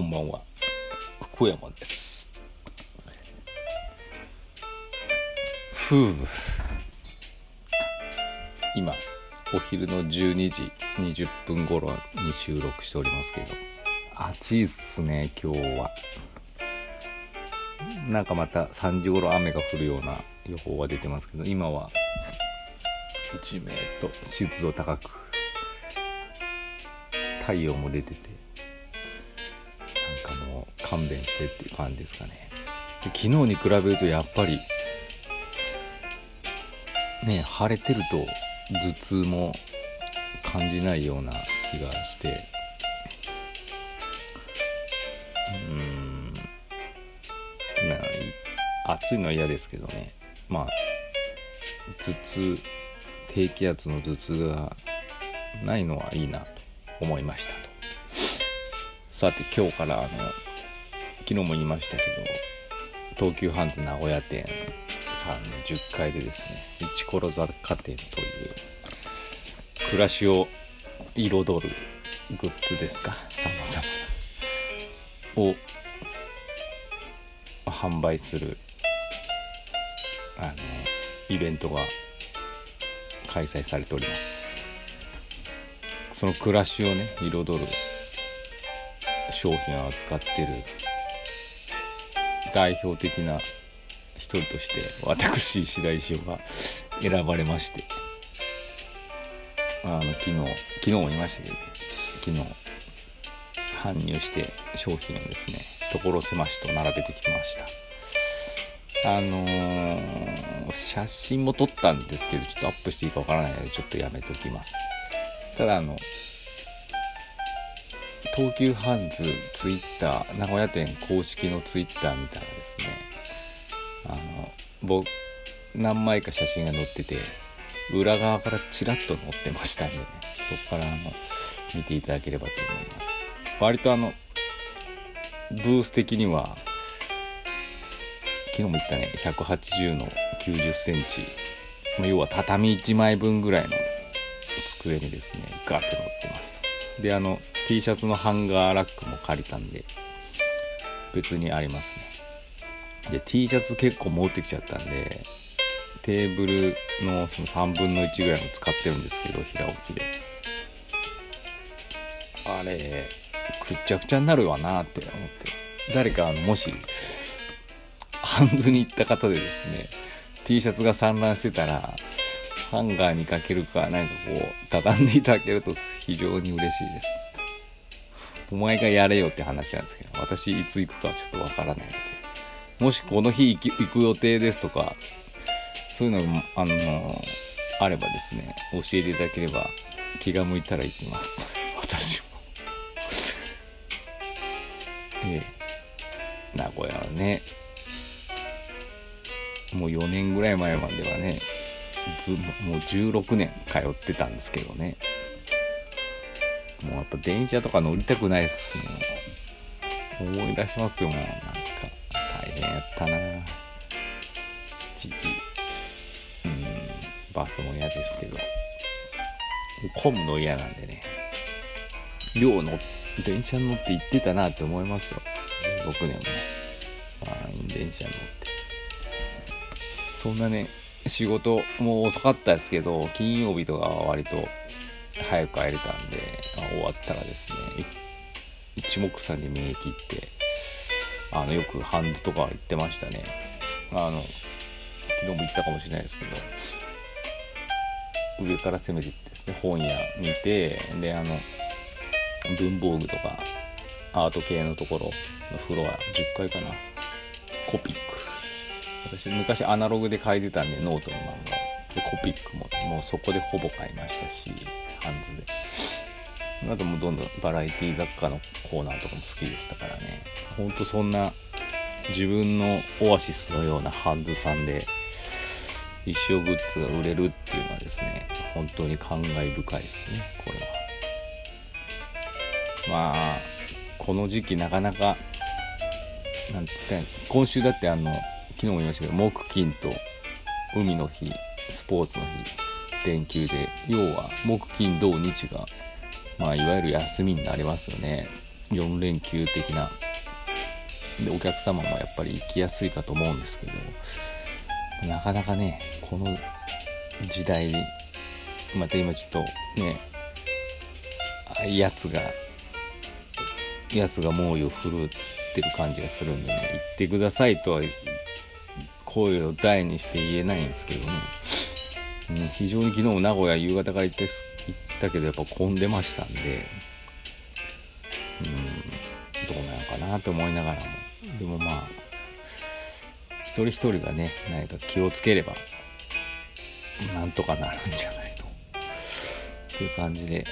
こんばんは。福山です。ふう。今お昼の12時20分頃に収録しておりますけど。暑いっすね今日は。なんかまた3時頃雨が降るような予報は出てますけど今は1メート湿度高く太陽も出てて。勘弁してっていう感じですかね。で昨日に比べるとやっぱりね晴れてると頭痛も感じないような気がして。うん。まあ暑いのは嫌ですけどね。まあ頭痛低気圧の頭痛がないのはいいなと思いましたと。さて今日からあの昨日も言いましたけど東急ハンズ名古屋店さんの10階でですね一コロ雑貨店という暮らしを彩るグッズですかさまざまを販売するあのイベントが開催されております。その暮らしをね彩る商品を扱ってる代表的な一人として私白石が選ばれましてあの昨日昨日も言いましたけど、ね、昨日搬入して商品をですね所狭しと並べてきました。あのー、写真も撮ったんですけどちょっとアップしていいかわからないのでちょっとやめときます。ただあの東急ハンズツイッター名古屋店公式のツイッター見たらですね。あの僕何枚か写真が載ってて裏側からチラッと載ってましたんでね。そこからあの見ていただければと思います。割とあのブース的には昨日も言ったね180の90センチ。要は畳1枚分ぐらいの机にですねガーッと乗ってます。であの T シャツのハンガーラックも借りたんで別にありますね。で T シャツ結構持ってきちゃったんでテーブルのその3分の1ぐらいも使ってるんですけど平置きで。あれくっちゃくちゃになるわなって思って。誰かあのもしハンズに行った方でですね T シャツが散乱してたらハンガーにかけるかなんかこう畳んでいただけると非常に嬉しいです。お前がやれよって話なんですけど私いつ行くかはちょっとわからないので。もしこの日行く予定ですとかそういうのもあのあればですね教えていただければ気が向いたら行きます。私も。ええ。名古屋はねもう4年ぐらい前まではねずもう16年通ってたんですけどね。もうやっぱ電車とか乗りたくないっすもん。思い出しますよもう。なんか大変やったな。7時。うんバスも嫌ですけど。混むの嫌なんでね。量の電車乗って行ってたなって思いますよ。16年も。満員電車乗って。そんなね仕事もう遅かったですけど金曜日とかは割と早く帰れたんで終わったらですね一目散に見え切ってあのよくハンズとか行ってましたね。あの昨日も言ったかもしれないですけど上から攻めていってですね本屋見てであの文房具とかアート系のところのフロア10階かな。コピック。私昔アナログで書いてたんでノートの漫画でコピックももうそこでほぼ買いましたし。ハンズで。あともうどんどんバラエティ雑貨のコーナーとかも好きでしたからね。ほんとそんな自分のオアシスのようなハンズさんで一生グッズが売れるっていうのはですね本当に感慨深いですねこれは。まあこの時期なかなかなんて今週だってあの昨日も言いましたけど木金と海の日スポーツの日連休で要は木金土日がまあいわゆる休みになりますよね。4連休的な。でお客様もやっぱり行きやすいかと思うんですけどなかなかねこの時代にまた今ちょっとねやつがやつが猛威を振るってる感じがするんでね行ってくださいとは声を大にして言えないんですけどね、うん、非常に昨日も名古屋夕方から行ったけどやっぱ混んでましたんでうんどうなのかなと思いながらも。でもまあ一人一人がね何か気をつければなんとかなるんじゃないのっていう感じで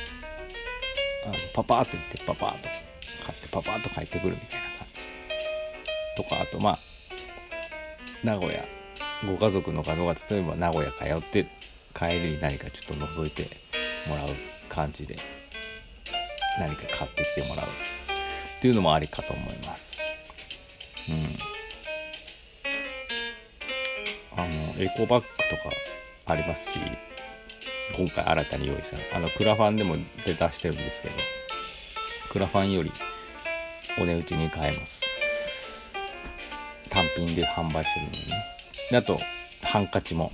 あのパパーっと行ってパパーと買ってパパーと帰ってくるみたいな感じ。とかあとまあ名古屋ご家族の方が例えば名古屋通って帰りに何かちょっと覗いてもらう感じで何か買ってきてもらうっていうのもありかと思います。うん。あのエコバッグとかありますし今回新たに用意したあのクラファンでも出してるんですけどクラファンよりお値打ちに買えます。単品で販売してるのでね。あとハンカチも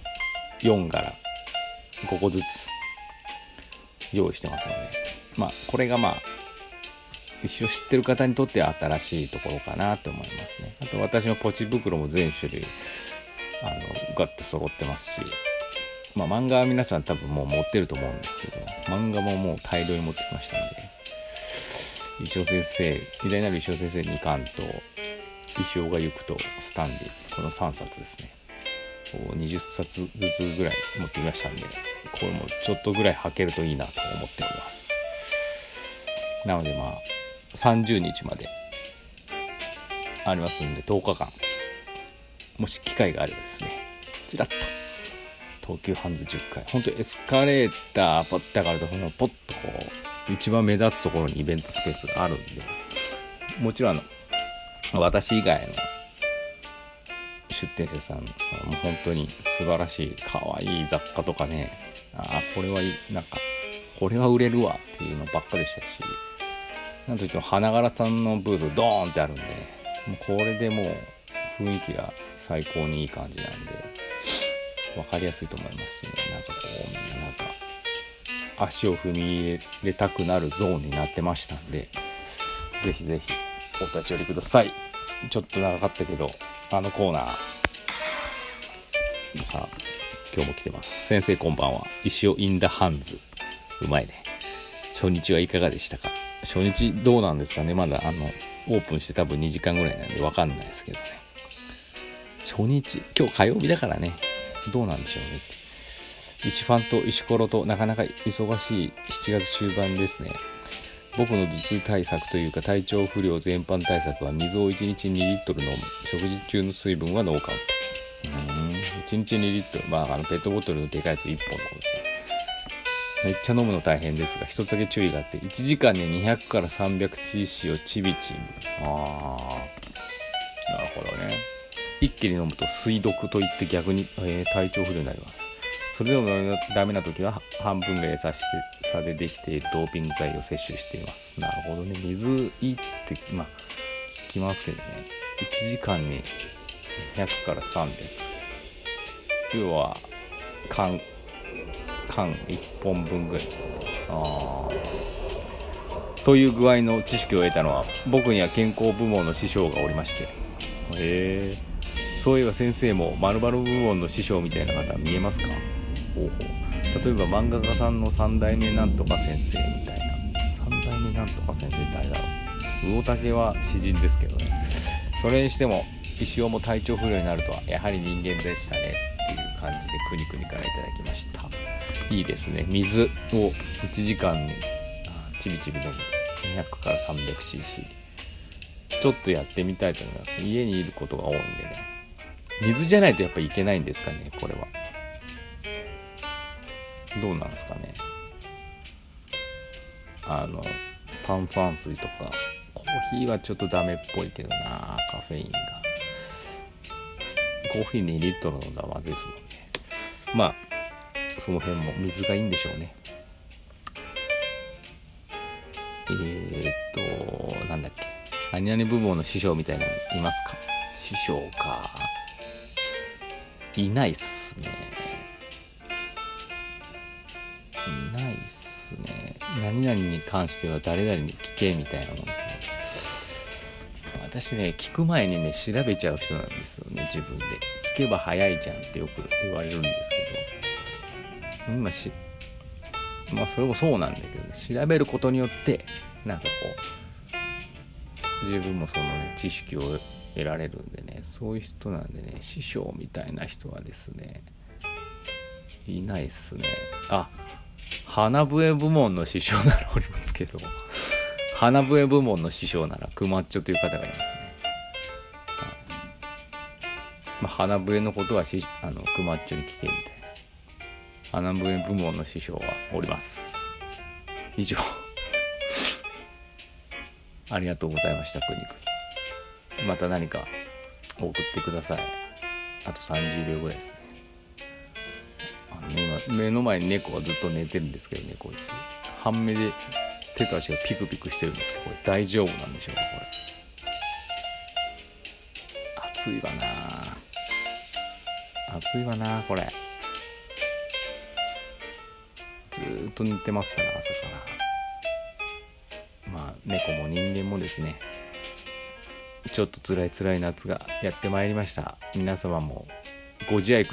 4柄5個ずつ用意してますので。まあこれがまあ一応知ってる方にとっては新しいところかなと思いますね。あと私のポチ袋も全種類あのガッと揃ってますし。まあ漫画は皆さん多分もう持ってると思うんですけど漫画ももう大量に持ってきましたんで。石尾先生偉大なる石尾先生2巻と石尾が行くとスタンディこの3冊ですね。20冊ずつぐらい持ってきましたんでこれもちょっとぐらい履けるといいなと思っております。なのでまあ30日までありますんで10日間もし機会があればですねちらっと東急ハンズ10回本当エスカレーターポッて上がるとそのポッとこう一番目立つところにイベントスペースがあるんでもちろんあの私以外の出店者さんもう本当に素晴らしい可愛いい雑貨とかねあこれはいいなんかこれは売れるわっていうのばっかでしたしなんといっても花柄さんのブースドーンってあるんで、もうこれでもう雰囲気が最高にいい感じなんで分かりやすいと思いますしね。なんかこうみんななんか足を踏み入れたくなるゾーンになってましたんでぜひぜひお立ち寄りください。ちょっと長かったけどあのコーナー。さあ今日も来てます。先生こんばんは。石尾インダハンズ。うまいね。初日はいかがでしたか？初日どうなんですかね？まだあのオープンして多分2時間ぐらいなんでわかんないですけどね。初日今日火曜日だからね。どうなんでしょうね石ファンと石ころとなかなか忙しい7月終盤ですね。僕の頭痛対策というか体調不良全般対策は水を1日2リットル飲む。食事中の水分はノーカウントうん。1日2リットル。まああのペットボトルのでかいやつ1本のことですねめっちゃ飲むの大変ですが一つだけ注意があって1時間に200から 300cc をちびちびああなるほどね。一気に飲むと水毒といって逆に、えー、体調不良になりますそれでもダメな時は半分が優しさでできているドーピング剤を摂取しています。なるほどね。水いいってまあ聞きますけどね。1時間に100から300要は缶缶1本分ぐらいです。ねあという具合の知識を得たのは僕には健康部門の師匠がおりまして。へえそういえば先生も部門の師匠みたいな方見えますか？方法。例えば漫画家さんの3代目なんとか先生みたいな。3代目なんとか先生誰だろう。魚竹は詩人ですけどね。それにしても石尾も体調不良になるとはやはり人間でしたねっていう感じでくにくにからいただきました。いいですね。水を1時間にちびちび飲む。200から 300cc ちょっとやってみたいと思います。家にいることが多いんでね。水じゃないとやっぱいけないんですかねこれは。どうなんですかね。あの炭酸水とか。コーヒーはちょっとダメっぽいけどなカフェインが。コーヒー2リットル飲んだらまずいですもんね。まあその辺も水がいいんでしょうね。えー、っとなんだっけ。何々部門の師匠みたいなのいますか？師匠か。いないっすね。ないっすね。何々に関しては誰々に聞けみたいなもんですね。私ね聞く前にね調べちゃう人なんですよね自分で。聞けば早いじゃんってよく言われるんですけど。今しまあそれもそうなんだけど、ね、調べることによってなんかこう自分もそのね知識を得られるんでね。そういう人なんでね師匠みたいな人はですねいないっすね。あ花笛部門の師匠ならおりますけど花笛部門の師匠ならクマッチョという方がいますね、まあ、花笛のことはしあのクマッチョに聞けみたいな。花笛部門の師匠はおります。以上。ありがとうございましたくにくにまた何か送ってください。あと30秒ぐらいですね。ね今目の前に猫がずっと寝てるんですけどねこいつ。半目で手と足がピクピクしてるんですけどこれ大丈夫なんでしょうかこれ。暑いわな。暑いわなこれ。ずっと寝てますから朝から。まあ猫も人間もですね。ちょっと辛い辛い夏がやってまいりました。皆様もご自愛ください。